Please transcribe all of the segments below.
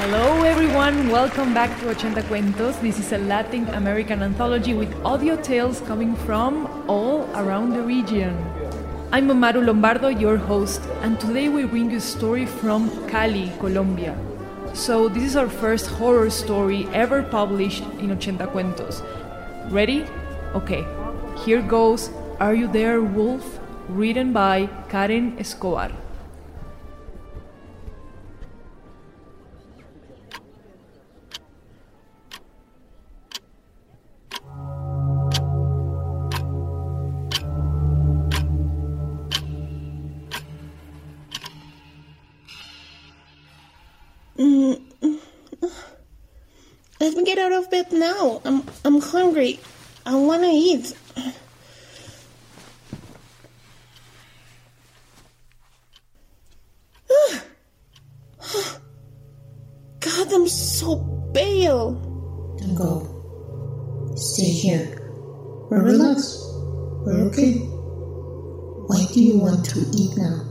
Hello everyone, welcome back to Ochenta Cuentos. This is a Latin American anthology with audio tales coming from all around the region. I'm Amaru Lombardo, your host, and today we bring you a story from Cali, Colombia. So this is our first horror story ever published in Ochenta Cuentos. Ready? Okay, here goes Are You There, Wolf? Written by Karen Escobar. Let me get out of bed now. I'm I'm hungry. I want to eat. God, I'm so pale. Don't go. Stay here. We're relaxed. We're okay. Why do you want to eat now?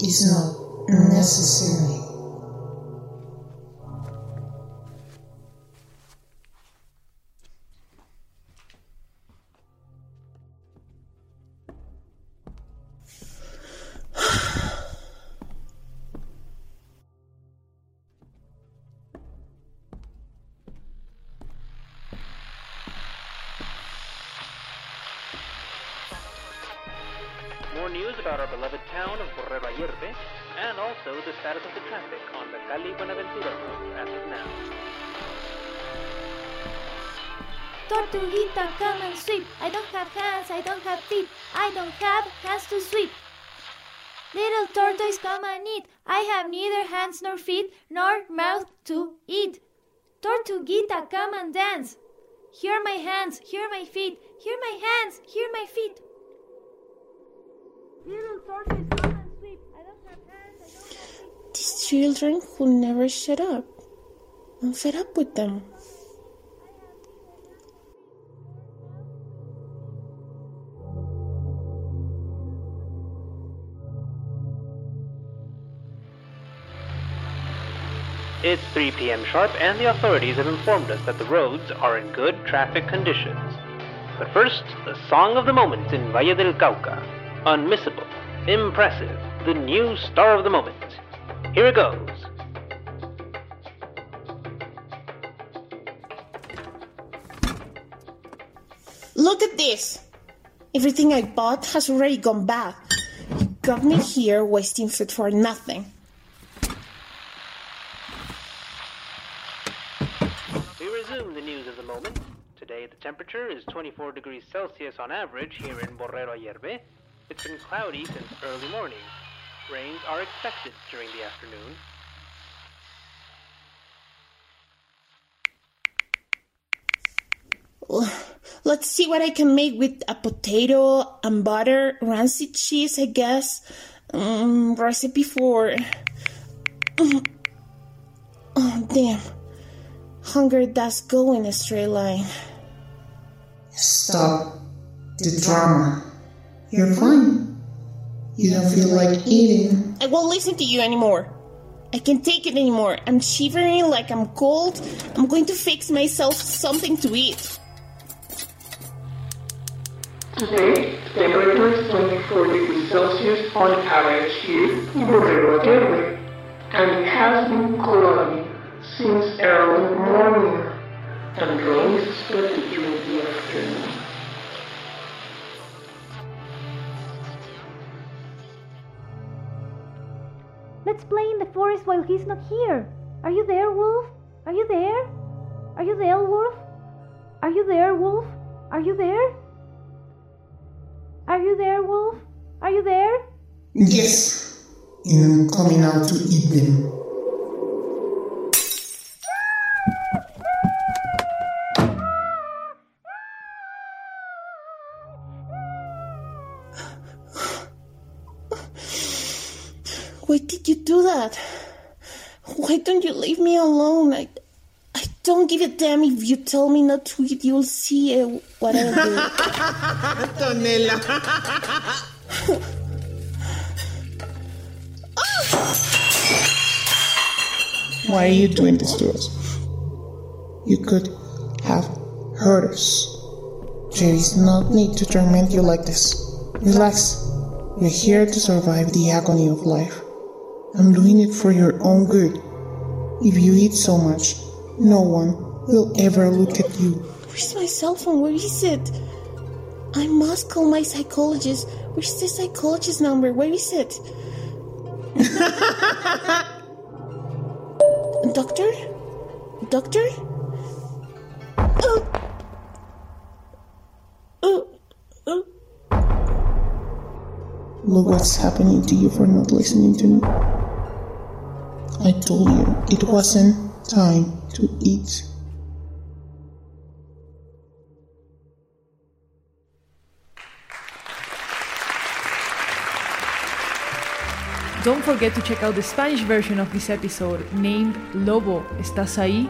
It's not necessary. More news about our beloved town of Borrero Ayerbe, and also the status of the traffic on the Cali Buenaventura road as of now. Tortuguita, come and sweep. I don't have hands, I don't have feet. I don't have hands to sweep. Little tortoise, come and eat. I have neither hands nor feet, nor mouth to eat. Tortuguita, come and dance. Here my hands, here my feet, here my hands, here my feet. These children who never shut up. I'm fed up with them. It's 3 p.m. sharp, and the authorities have informed us that the roads are in good traffic conditions. But first, the song of the moment in Valle del Cauca. Unmissable, impressive, the new star of the moment. Here it goes. Look at this. Everything I bought has already gone bad. You got me here wasting food for nothing. We resume the news of the moment. Today the temperature is 24 degrees Celsius on average here in Borrero Ayerbe. It's been cloudy since early morning. Rains are expected during the afternoon. Let's see what I can make with a potato and butter, rancid cheese, I guess. Um, recipe for. Oh, damn. Hunger does go in a straight line. Stop the drama. You're fine. You don't feel like eating. I won't listen to you anymore. I can't take it anymore. I'm shivering like I'm cold. I'm going to fix myself something to eat. Today, temperature is 24 degrees Celsius on average here in Borrero Ayerbe, and it has been cloudy since early morning, and rain is expected during the afternoon. Let's play in the forest while he's not here. Are you there, Wolf? Are you there? Are you there, Wolf? Are you there, Wolf? Are you there? Are you there, Wolf? Are you there? Yes, I'm coming out to eat them. Why did you do that? Why don't you leave me alone? I, I don't give a damn if you tell me not to eat. You'll see uh, what I'll do. Tonela. Why are you doing this to us? You could have hurt us. There is no need to torment you like this. Relax. We're here to survive the agony of life. I'm doing it for your own good. If you eat so much, no one will ever look at you. Where's my cell phone? Where is it? I must call my psychologist. Where's the psychologist number? Where is it? Doctor? Doctor? Oh. Oh. Oh. Look what's happening to you for not listening to me. I told you it wasn't time to eat. Don't forget to check out the Spanish version of this episode named Lobo, ¿estás ahí?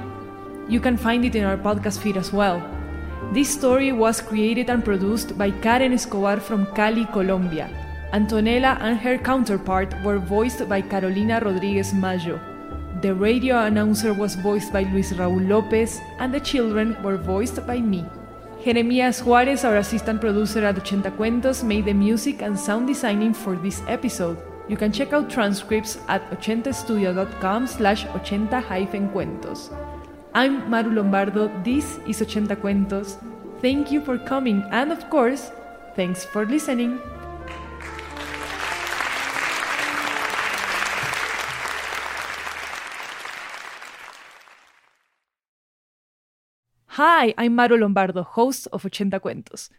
You can find it in our podcast feed as well. This story was created and produced by Karen Escobar from Cali, Colombia. Antonella and her counterpart were voiced by Carolina Rodriguez Mayo. The radio announcer was voiced by Luis Raúl Lopez, and the children were voiced by me. Jeremías Juárez, our assistant producer at Ochenta Cuentos, made the music and sound designing for this episode. You can check out transcripts at ochentastudio.com slash ochenta-cuentos. I'm Maru Lombardo, this is Ochenta Cuentos. Thank you for coming, and of course, thanks for listening. Hi, I'm Maru Lombardo, host of Ochenta Cuentos.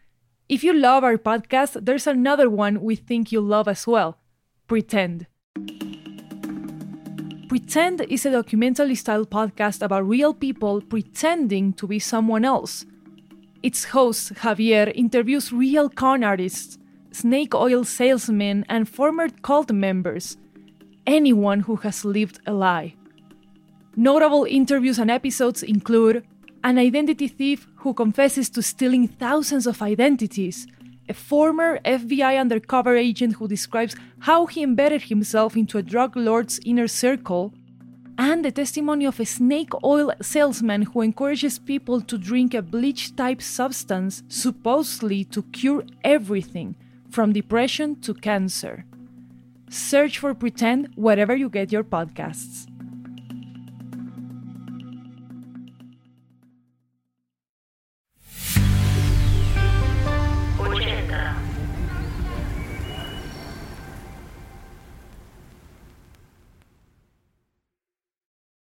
If you love our podcast, there's another one we think you'll love as well Pretend. Pretend is a documentary style podcast about real people pretending to be someone else. Its host, Javier, interviews real con artists, snake oil salesmen, and former cult members anyone who has lived a lie. Notable interviews and episodes include an identity thief who confesses to stealing thousands of identities, a former FBI undercover agent who describes how he embedded himself into a drug lord's inner circle, and the testimony of a snake oil salesman who encourages people to drink a bleach type substance supposedly to cure everything, from depression to cancer. Search for Pretend wherever you get your podcasts.